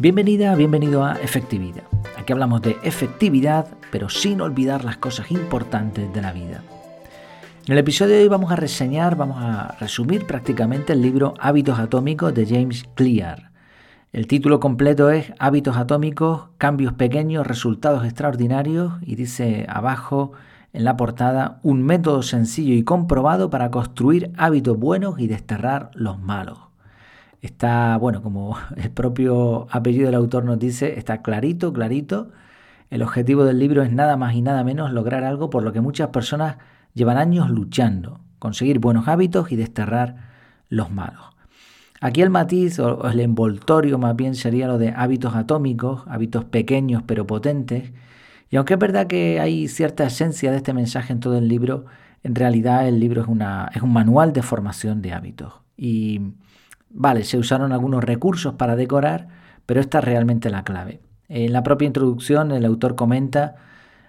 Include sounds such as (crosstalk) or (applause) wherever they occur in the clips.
Bienvenida, bienvenido a Efectividad. Aquí hablamos de efectividad, pero sin olvidar las cosas importantes de la vida. En el episodio de hoy vamos a reseñar, vamos a resumir prácticamente el libro Hábitos Atómicos de James Clear. El título completo es Hábitos Atómicos, Cambios Pequeños, Resultados Extraordinarios y dice abajo en la portada un método sencillo y comprobado para construir hábitos buenos y desterrar los malos. Está, bueno, como (laughs) el propio apellido del autor nos dice, está clarito, clarito. El objetivo del libro es nada más y nada menos lograr algo por lo que muchas personas llevan años luchando, conseguir buenos hábitos y desterrar los malos. Aquí el matiz o el envoltorio más bien sería lo de hábitos atómicos, hábitos pequeños pero potentes. Y aunque es verdad que hay cierta esencia de este mensaje en todo el libro, en realidad el libro es, una, es un manual de formación de hábitos. Y Vale, se usaron algunos recursos para decorar, pero esta es realmente la clave. En la propia introducción el autor comenta,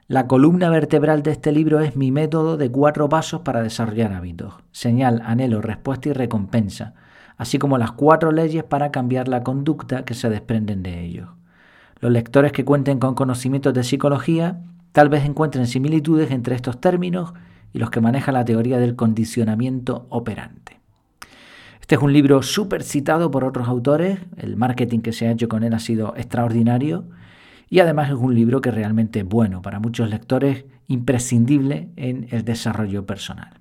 la columna vertebral de este libro es mi método de cuatro pasos para desarrollar hábitos, señal, anhelo, respuesta y recompensa, así como las cuatro leyes para cambiar la conducta que se desprenden de ellos. Los lectores que cuenten con conocimientos de psicología tal vez encuentren similitudes entre estos términos y los que maneja la teoría del condicionamiento operante. Este es un libro súper citado por otros autores, el marketing que se ha hecho con él ha sido extraordinario y además es un libro que realmente es bueno para muchos lectores, imprescindible en el desarrollo personal.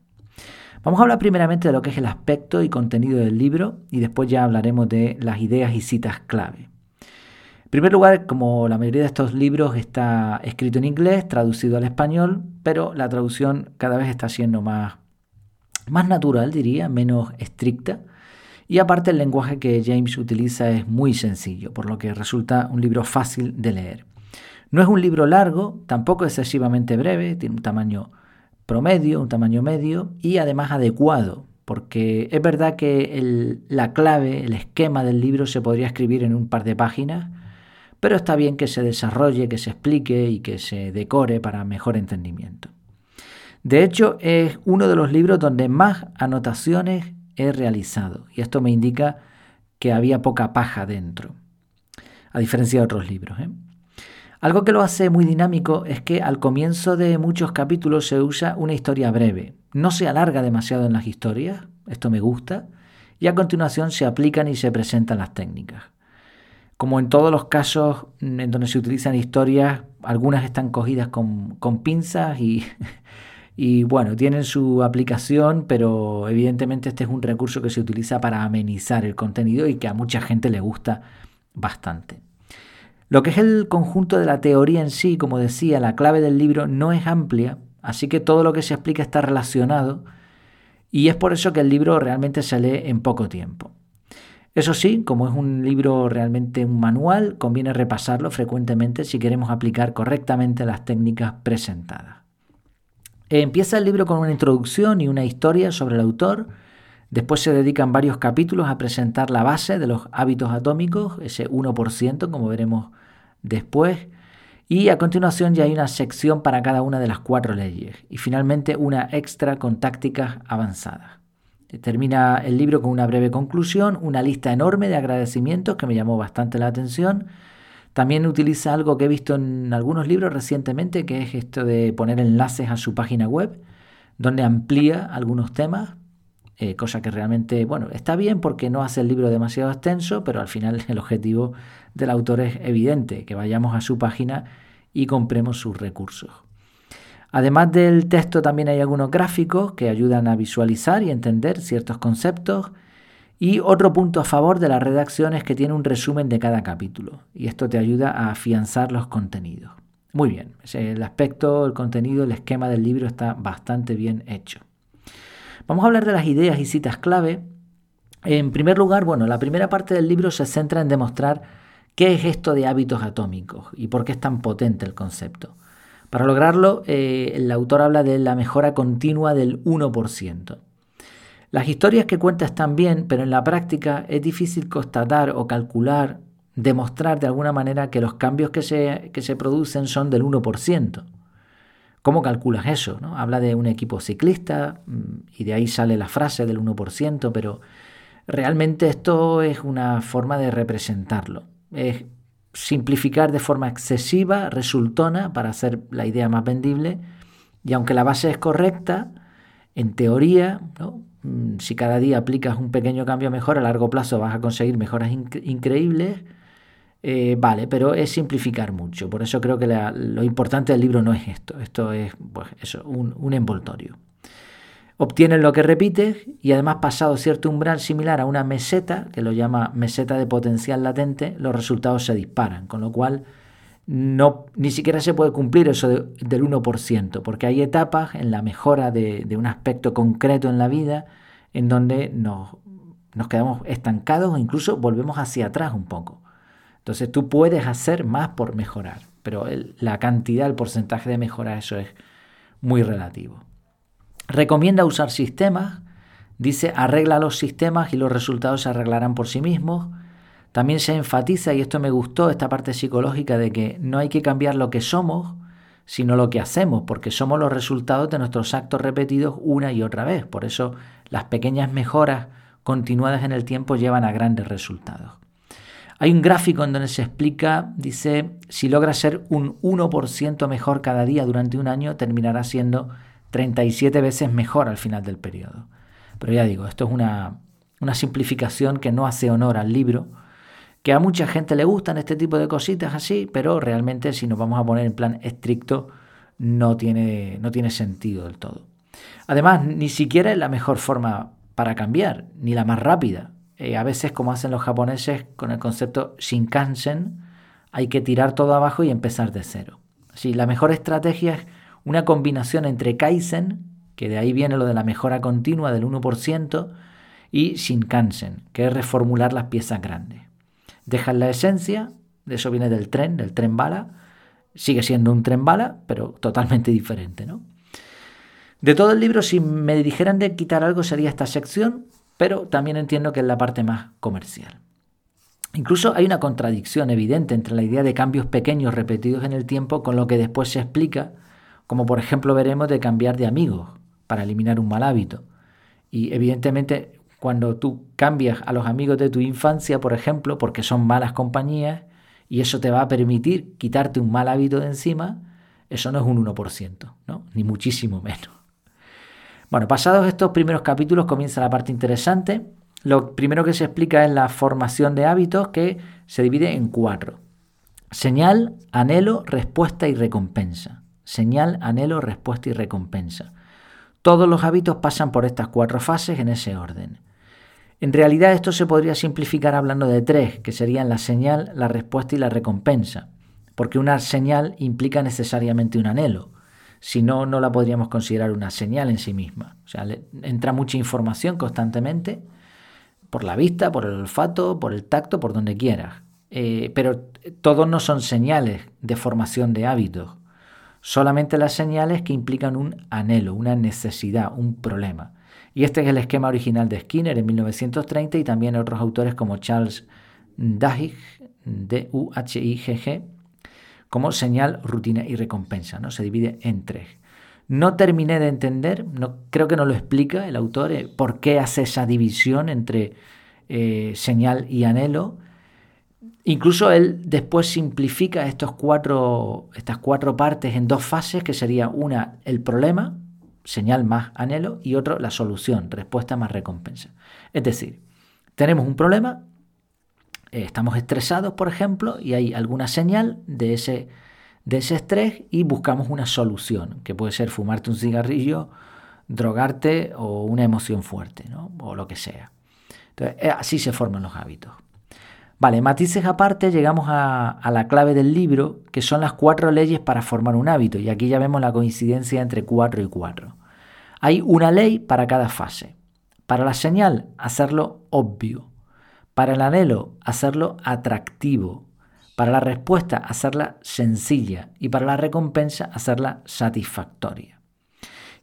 Vamos a hablar primeramente de lo que es el aspecto y contenido del libro y después ya hablaremos de las ideas y citas clave. En primer lugar, como la mayoría de estos libros está escrito en inglés, traducido al español, pero la traducción cada vez está siendo más, más natural, diría, menos estricta. Y aparte el lenguaje que James utiliza es muy sencillo, por lo que resulta un libro fácil de leer. No es un libro largo, tampoco excesivamente breve, tiene un tamaño promedio, un tamaño medio y además adecuado, porque es verdad que la clave, el esquema del libro se podría escribir en un par de páginas, pero está bien que se desarrolle, que se explique y que se decore para mejor entendimiento. De hecho, es uno de los libros donde más anotaciones he realizado. Y esto me indica que había poca paja dentro, a diferencia de otros libros. ¿eh? Algo que lo hace muy dinámico es que al comienzo de muchos capítulos se usa una historia breve. No se alarga demasiado en las historias, esto me gusta, y a continuación se aplican y se presentan las técnicas. Como en todos los casos en donde se utilizan historias, algunas están cogidas con, con pinzas y (laughs) Y bueno, tienen su aplicación, pero evidentemente este es un recurso que se utiliza para amenizar el contenido y que a mucha gente le gusta bastante. Lo que es el conjunto de la teoría en sí, como decía, la clave del libro no es amplia, así que todo lo que se explica está relacionado y es por eso que el libro realmente se lee en poco tiempo. Eso sí, como es un libro realmente un manual, conviene repasarlo frecuentemente si queremos aplicar correctamente las técnicas presentadas. Empieza el libro con una introducción y una historia sobre el autor. Después se dedican varios capítulos a presentar la base de los hábitos atómicos, ese 1%, como veremos después. Y a continuación ya hay una sección para cada una de las cuatro leyes. Y finalmente una extra con tácticas avanzadas. Termina el libro con una breve conclusión, una lista enorme de agradecimientos que me llamó bastante la atención también utiliza algo que he visto en algunos libros recientemente, que es esto de poner enlaces a su página web, donde amplía algunos temas, eh, cosa que realmente, bueno, está bien porque no hace el libro demasiado extenso, pero al final (laughs) el objetivo del autor es evidente, que vayamos a su página y compremos sus recursos. Además del texto también hay algunos gráficos que ayudan a visualizar y entender ciertos conceptos y otro punto a favor de la redacción es que tiene un resumen de cada capítulo y esto te ayuda a afianzar los contenidos. Muy bien, el aspecto, el contenido, el esquema del libro está bastante bien hecho. Vamos a hablar de las ideas y citas clave. En primer lugar, bueno, la primera parte del libro se centra en demostrar qué es esto de hábitos atómicos y por qué es tan potente el concepto. Para lograrlo, eh, el autor habla de la mejora continua del 1%. Las historias que cuenta están bien, pero en la práctica es difícil constatar o calcular, demostrar de alguna manera que los cambios que se, se producen son del 1%. ¿Cómo calculas eso? No? Habla de un equipo ciclista mm, y de ahí sale la frase del 1%, pero realmente esto es una forma de representarlo. Es simplificar de forma excesiva, resultona para hacer la idea más vendible. Y aunque la base es correcta, en teoría, mm, si cada día aplicas un pequeño cambio mejor, a largo plazo vas a conseguir mejoras increíbles. Eh, vale, pero es simplificar mucho. Por eso creo que lo importante del libro no es esto. Esto es pues, eso, un, un envoltorio. Obtienes lo que repites y además pasado cierto umbral similar a una meseta, que lo llama meseta de potencial latente, los resultados se disparan, con lo cual no, ni siquiera se puede cumplir eso del 1%, porque hay etapas en la mejora de, un aspecto concreto en la vida en donde nos, nos quedamos estancados o incluso volvemos hacia atrás un poco. Entonces tú puedes hacer más por mejorar, pero la cantidad, el porcentaje de mejora, eso es muy relativo. Recomienda usar sistemas, dice arregla los sistemas y los resultados se arreglarán por sí mismos. También se enfatiza, y esto me gustó, esta parte psicológica de que no hay que cambiar lo que somos, sino lo que hacemos, porque somos los resultados de nuestros actos repetidos una y otra vez. Por eso las pequeñas mejoras continuadas en el tiempo llevan a grandes resultados. Hay un gráfico en donde se explica, dice, si logras ser un 1% mejor cada día durante un año, terminará siendo 37 veces mejor al final del periodo. Pero ya digo, esto es una, simplificación que no hace honor al libro, que a mucha gente le gustan este tipo de cositas así, pero realmente si nos vamos a poner en plan estricto no tiene, no tiene sentido del todo. Además, ni siquiera es la mejor forma para cambiar, ni la más rápida. Eh, a veces, como hacen los japoneses con el concepto Shinkansen, hay que tirar todo abajo y empezar de cero. Así, la mejor estrategia es una combinación entre Kaizen, que de ahí viene lo de la mejora continua del 1%, y Shinkansen, que es reformular las piezas grandes. Dejas la esencia, de eso viene del tren, del tren bala, sigue siendo un tren bala, pero totalmente diferente, ¿no? De todo el libro, si me dijeran de quitar algo sería esta sección, pero también entiendo que es la parte más comercial. Incluso hay una contradicción evidente entre la idea de cambios pequeños repetidos en el tiempo con lo que después se explica como por ejemplo veremos de cambiar de amigos para eliminar un mal hábito. Y evidentemente cuando tú cambias a los amigos de tu infancia, por ejemplo, porque son malas compañías, y eso te va a permitir quitarte un mal hábito de encima, eso no es un 1%, ¿no? ni muchísimo menos. Bueno, pasados estos primeros capítulos comienza la parte interesante. Lo primero que se explica es la formación de hábitos que se divide en cuatro. Señal, anhelo, respuesta y recompensa señal, anhelo, respuesta y recompensa. Todos los hábitos pasan por estas cuatro fases en ese orden. En realidad esto se podría simplificar hablando de tres, que serían la señal, la respuesta y la recompensa, porque una señal implica necesariamente un anhelo. Si no, no la podríamos considerar una señal en sí misma. O sea, entra mucha información constantemente, por la vista, por el olfato, por el tacto, por donde quieras. Eh, pero todos no son señales de formación de hábitos solamente las señales que implican un anhelo, una necesidad, un problema. Y este es el esquema original de Skinner en 1930 y también otros autores como Charles Duhigg, D-U-H-I-G-G, como señal, rutina y recompensa. ¿no? Se divide en tres. No terminé de entender, no, creo que no lo explica el autor, eh, por qué hace esa división entre eh, señal y anhelo, Incluso él después simplifica estos cuatro, estas cuatro partes en dos fases, que sería una el problema, señal más anhelo, y otro la solución, respuesta más recompensa. Es decir, tenemos un problema, estamos estresados, por ejemplo, y hay alguna señal de ese, de ese estrés y buscamos una solución, que puede ser fumarte un cigarrillo, drogarte o una emoción fuerte, o lo que sea. Entonces, eh, así se forman los hábitos. Vale, matices aparte, llegamos a, la clave del libro, que son las cuatro leyes para formar un hábito, y aquí ya vemos la coincidencia entre cuatro y cuatro. Hay una ley para cada fase. Para la señal, hacerlo obvio. Para el anhelo, hacerlo atractivo. Para la respuesta, hacerla sencilla. Y para la recompensa, hacerla satisfactoria.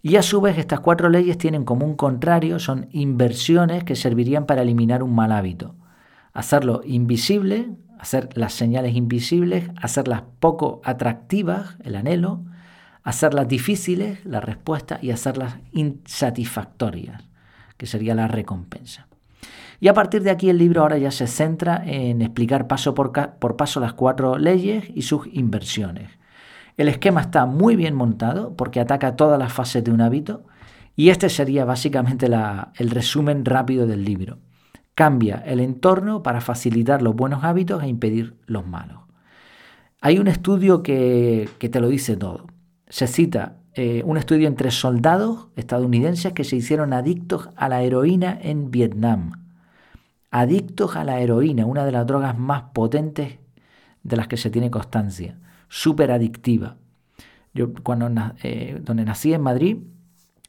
Y a su vez, estas cuatro leyes tienen como un contrario, son inversiones que servirían para eliminar un mal hábito hacerlo invisible, hacer las señales invisibles, hacerlas poco atractivas, el anhelo, hacerlas difíciles, la respuesta, y hacerlas insatisfactorias, que sería la recompensa. Y a partir de aquí el libro ahora ya se centra en explicar paso por, paso las cuatro leyes y sus inversiones. El esquema está muy bien montado porque ataca todas las fases de un hábito y este sería básicamente el resumen rápido del libro. Cambia el entorno para facilitar los buenos hábitos e impedir los malos. Hay un estudio que, te lo dice todo. Se cita eh, un estudio entre soldados estadounidenses que se hicieron adictos a la heroína en Vietnam. Adictos a la heroína, una de las drogas más potentes de las que se tiene constancia, súper adictiva. Yo cuando eh, donde nací en Madrid,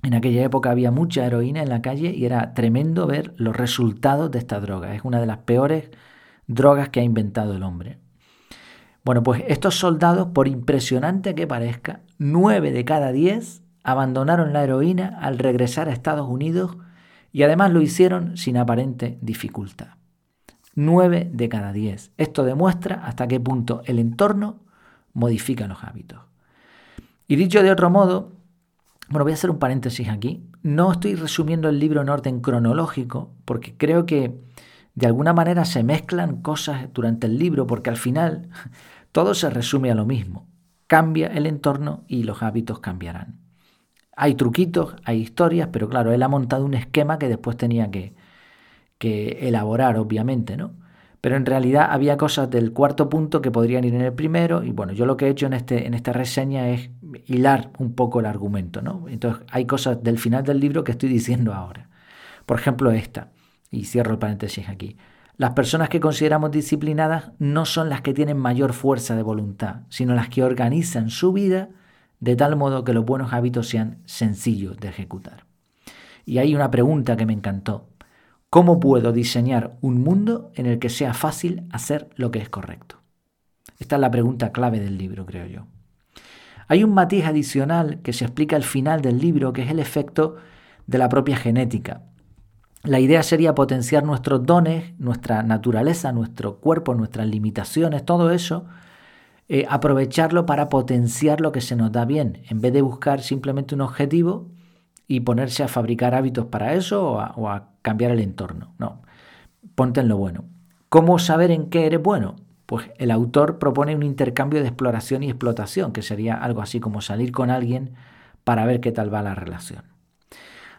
en aquella época había mucha heroína en la calle y era tremendo ver los resultados de esta droga. Es una de las peores drogas que ha inventado el hombre. Bueno, pues estos soldados, por impresionante que parezca, nueve de cada diez abandonaron la heroína al regresar a Estados Unidos y además lo hicieron sin aparente dificultad. Nueve de cada diez. Esto demuestra hasta qué punto el entorno modifica los hábitos. Y dicho de otro modo, bueno, voy a hacer un paréntesis aquí. No estoy resumiendo el libro en orden cronológico porque creo que de alguna manera se mezclan cosas durante el libro porque al final todo se resume a lo mismo. Cambia el entorno y los hábitos cambiarán. Hay truquitos, hay historias, pero claro, él ha montado un esquema que después tenía que, que elaborar, obviamente, ¿no? Pero en realidad había cosas del cuarto punto que podrían ir en el primero y bueno, yo lo que he hecho en, este, en esta reseña es hilar un poco el argumento, ¿no? Entonces hay cosas del final del libro que estoy diciendo ahora. Por ejemplo, esta, y cierro el paréntesis aquí. Las personas que consideramos disciplinadas no son las que tienen mayor fuerza de voluntad, sino las que organizan su vida de tal modo que los buenos hábitos sean sencillos de ejecutar. Y hay una pregunta que me encantó. ¿Cómo puedo diseñar un mundo en el que sea fácil hacer lo que es correcto? Esta es la pregunta clave del libro, creo yo. Hay un matiz adicional que se explica al final del libro, que es el efecto de la propia genética. La idea sería potenciar nuestros dones, nuestra naturaleza, nuestro cuerpo, nuestras limitaciones, todo eso, eh, aprovecharlo para potenciar lo que se nos da bien, en vez de buscar simplemente un objetivo y ponerse a fabricar hábitos para eso o a, o a cambiar el entorno. No, ponte en lo bueno. ¿Cómo saber en qué eres bueno? Pues el autor propone un intercambio de exploración y explotación, que sería algo así como salir con alguien para ver qué tal va la relación.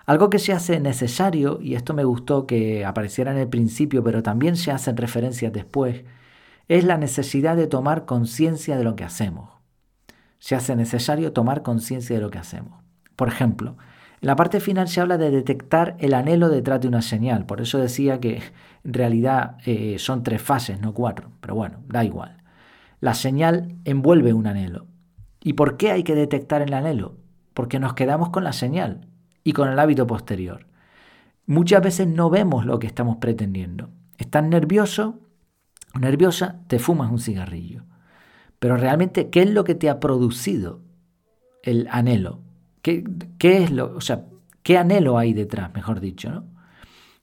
Algo que se hace necesario, y esto me gustó que apareciera en el principio, pero también se hacen referencias después, es la necesidad de tomar conciencia de lo que hacemos. Se hace necesario tomar conciencia de lo que hacemos. Por ejemplo, en la parte final se habla de detectar el anhelo detrás de una señal. Por eso decía que en realidad eh, son tres fases, no cuatro. Pero bueno, da igual. La señal envuelve un anhelo. ¿Y por qué hay que detectar el anhelo? Porque nos quedamos con la señal y con el hábito posterior. Muchas veces no vemos lo que estamos pretendiendo. Estás nervioso, nerviosa, te fumas un cigarrillo. Pero realmente, ¿qué es lo que te ha producido el anhelo? ¿Qué, es lo, o sea, qué anhelo hay detrás, mejor dicho, ¿no?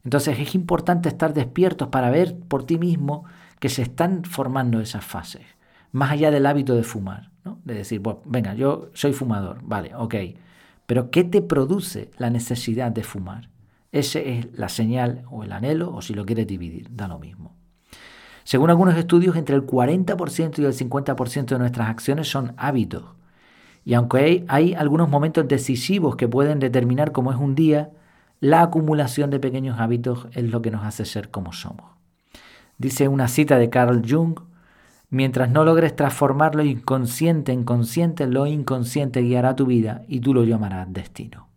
Entonces es importante estar despiertos para ver por ti mismo que se están formando esas fases, más allá del hábito de fumar, ¿no? De decir, bueno, venga, yo soy fumador, vale, ok, pero ¿qué te produce la necesidad de fumar? Esa es la señal o el anhelo, o si lo quieres dividir, da lo mismo. Según algunos estudios, entre el 40% y el 50% de nuestras acciones son hábitos. Y aunque hay, algunos momentos decisivos que pueden determinar cómo es un día, la acumulación de pequeños hábitos es lo que nos hace ser como somos. Dice una cita de Carl Jung, mientras no logres transformar lo inconsciente en consciente, lo inconsciente guiará tu vida y tú lo llamarás destino.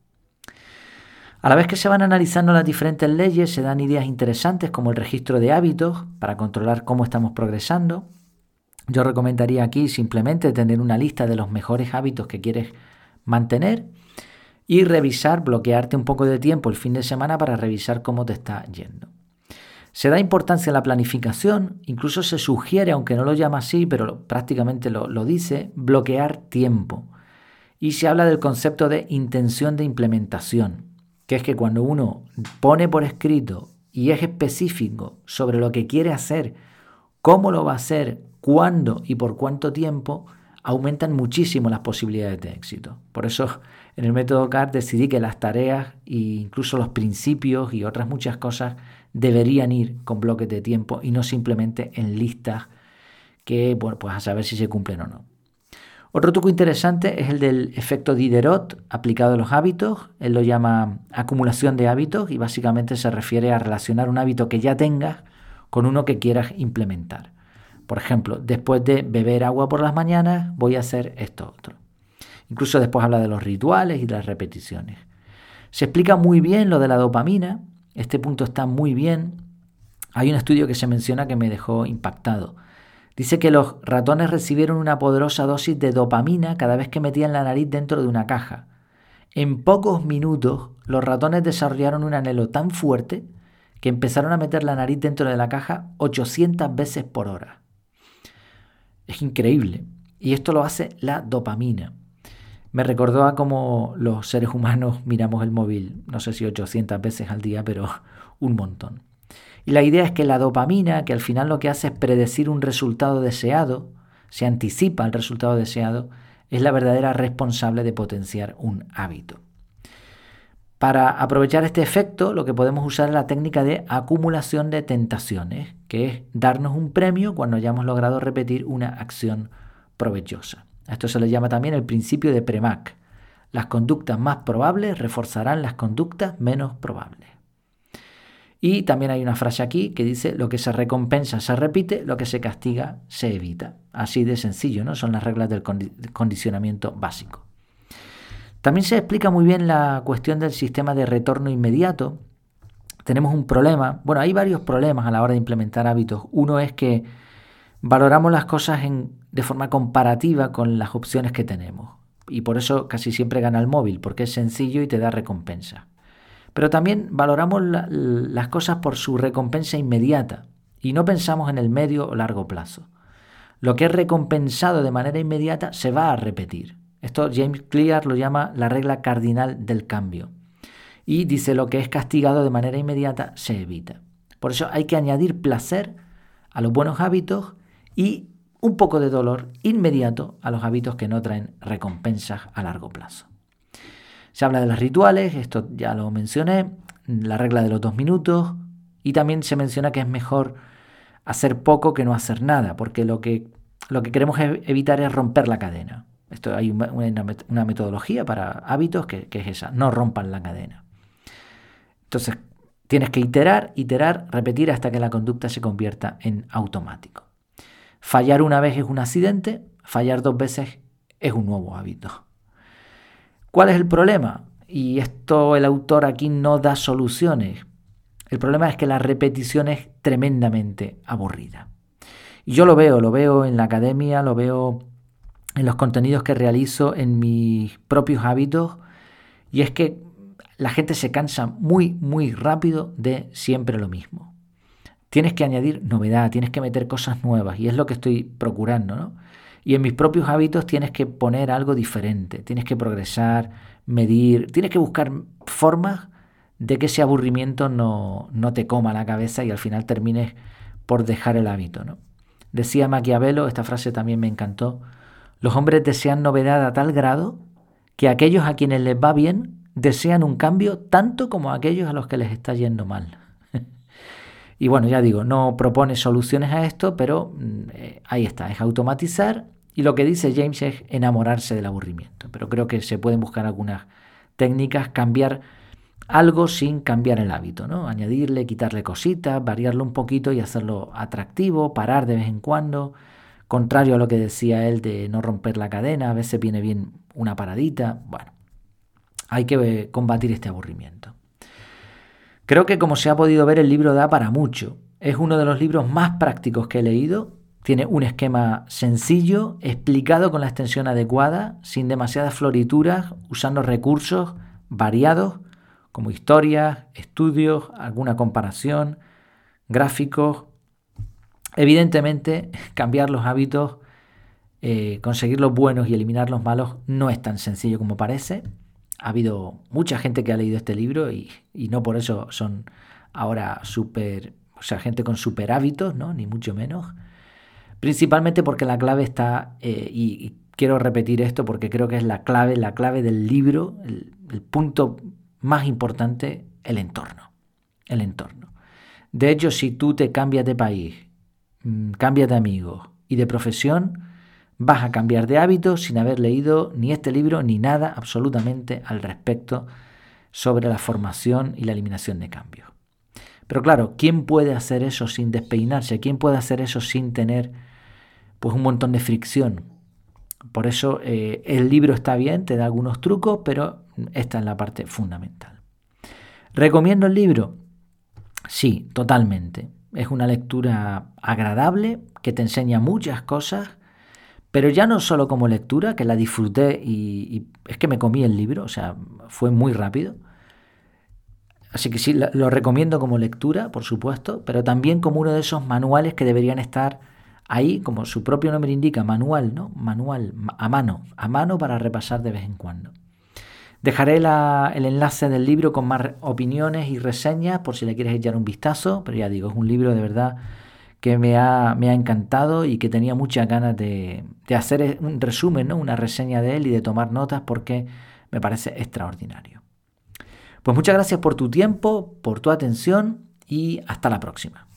A la vez que se van analizando las diferentes leyes, se dan ideas interesantes como el registro de hábitos para controlar cómo estamos progresando, yo recomendaría aquí simplemente tener una lista de los mejores hábitos que quieres mantener y revisar, bloquearte un poco de tiempo el fin de semana para revisar cómo te está yendo. Se da importancia a la planificación, incluso se sugiere, aunque no lo llama así, pero prácticamente lo, lo dice, bloquear tiempo. Y se habla del concepto de intención de implementación, que es que cuando uno pone por escrito y es específico sobre lo que quiere hacer, cómo lo va a hacer, cuándo y por cuánto tiempo, aumentan muchísimo las posibilidades de éxito. Por eso en el método CAR decidí que las tareas e incluso los principios y otras muchas cosas deberían ir con bloques de tiempo y no simplemente en listas que, pues a saber si se cumplen o no. Otro truco interesante es el del efecto Diderot aplicado a los hábitos. Él lo llama acumulación de hábitos y básicamente se refiere a relacionar un hábito que ya tengas con uno que quieras implementar. Por ejemplo, después de beber agua por las mañanas, voy a hacer esto otro. Incluso después habla de los rituales y las repeticiones. Se explica muy bien lo de la dopamina. Este punto está muy bien. Hay un estudio que se menciona que me dejó impactado. Dice que los ratones recibieron una poderosa dosis de dopamina cada vez que metían la nariz dentro de una caja. En pocos minutos, los ratones desarrollaron un anhelo tan fuerte que empezaron a meter la nariz dentro de la caja 800 veces por hora. Es increíble. Y esto lo hace la dopamina. Me recordó a cómo los seres humanos miramos el móvil, no sé si 800 veces al día, pero un montón. Y la idea es que la dopamina, que al final lo que hace es predecir un resultado deseado, se anticipa al resultado deseado, es la verdadera responsable de potenciar un hábito. Para aprovechar este efecto, lo que podemos usar es la técnica de acumulación de tentaciones, que es darnos un premio cuando hayamos logrado repetir una acción provechosa. A esto se le llama también el principio de Premack. Las conductas más probables reforzarán las conductas menos probables. Y también hay una frase aquí que dice, lo que se recompensa se repite, lo que se castiga se evita. Así de sencillo, ¿no? Son las reglas del condicionamiento básico. También se explica muy bien la cuestión del sistema de retorno inmediato. Tenemos un problema, bueno, hay varios problemas a la hora de implementar hábitos. Uno es que valoramos las cosas de forma comparativa con las opciones que tenemos. Y por eso casi siempre gana el móvil, porque es sencillo y te da recompensa. Pero también valoramos las cosas por su recompensa inmediata y no pensamos en el medio o largo plazo. Lo que es recompensado de manera inmediata se va a repetir. Esto James Clear lo llama la regla cardinal del cambio. Y dice lo que es castigado de manera inmediata se evita. Por eso hay que añadir placer a los buenos hábitos y un poco de dolor inmediato a los hábitos que no traen recompensas a largo plazo. Se habla de los rituales, esto ya lo mencioné, la regla de los dos minutos y también se menciona que es mejor hacer poco que no hacer nada, porque lo que, lo que queremos evitar es romper la cadena. Esto hay una, metodología para hábitos que, que es esa, no rompan la cadena. Entonces, tienes que iterar, iterar, repetir hasta que la conducta se convierta en automático. Fallar una vez es un accidente, fallar dos veces es un nuevo hábito. ¿Cuál es el problema? Y esto el autor aquí no da soluciones. El problema es que la repetición es tremendamente aburrida. Y yo lo veo, lo veo en la academia, lo veo en los contenidos que realizo, en mis propios hábitos, y es que la gente se cansa muy, muy rápido de siempre lo mismo. Tienes que añadir novedad, tienes que meter cosas nuevas, y es lo que estoy procurando, ¿no? Y en mis propios hábitos tienes que poner algo diferente, tienes que progresar, medir, tienes que buscar formas de que ese aburrimiento no, no te coma la cabeza y al final termines por dejar el hábito. ¿no? Decía Maquiavelo, esta frase también me encantó, los hombres desean novedad a tal grado que aquellos a quienes les va bien desean un cambio tanto como aquellos a los que les está yendo mal. (laughs) y bueno, ya digo, no propone soluciones a esto, pero mm, eh, ahí está, es automatizar y lo que dice James es enamorarse del aburrimiento. Pero creo que se pueden buscar algunas técnicas, cambiar algo sin cambiar el hábito, ¿no? Añadirle, quitarle cositas, variarlo un poquito y hacerlo atractivo, parar de vez en cuando. Contrario a lo que decía él de no romper la cadena, a veces viene bien una paradita. Bueno, hay que eh, combatir este aburrimiento. Creo que como se ha podido ver el libro da para mucho. Es uno de los libros más prácticos que he leído tiene un esquema sencillo, explicado con la extensión adecuada, sin demasiadas florituras, usando recursos variados como historias, estudios, alguna comparación, gráficos. Evidentemente, (laughs) cambiar los hábitos, eh, conseguir los buenos y eliminar los malos no es tan sencillo como parece. Ha habido mucha gente que ha leído este libro y, no por eso son ahora súper, o sea, gente con super hábitos, ¿no? Ni mucho menos. Principalmente porque la clave está, eh, y, quiero repetir esto porque creo que es la clave, la clave del libro, el, punto más importante, el entorno. El entorno. De hecho, si tú te cambias de país, mm, cambias de amigos y de profesión, vas a cambiar de hábito sin haber leído ni este libro ni nada absolutamente al respecto sobre la formación y la eliminación de cambios. Pero claro, ¿quién puede hacer eso sin despeinarse? ¿Quién puede hacer eso sin tener pues un montón de fricción? Por eso eh, el libro está bien, te da algunos trucos, pero esta es la parte fundamental. ¿Recomiendo el libro? Sí, totalmente. Es una lectura agradable que te enseña muchas cosas, pero ya no solo como lectura, que la disfruté y, y es que me comí el libro, o sea, fue muy rápido, Así que sí, lo recomiendo como lectura, por supuesto, pero también como uno de esos manuales que deberían estar ahí, como su propio nombre indica, manual, ¿no? Manual, a mano, a mano para repasar de vez en cuando. Dejaré el enlace del libro con más opiniones y reseñas por si le quieres echar un vistazo, pero ya digo, es un libro de verdad que me ha, me ha encantado y que tenía muchas ganas de, de hacer un resumen, ¿no? una reseña de él y de tomar notas porque me parece extraordinario. Pues muchas gracias por tu tiempo, por tu atención y hasta la próxima.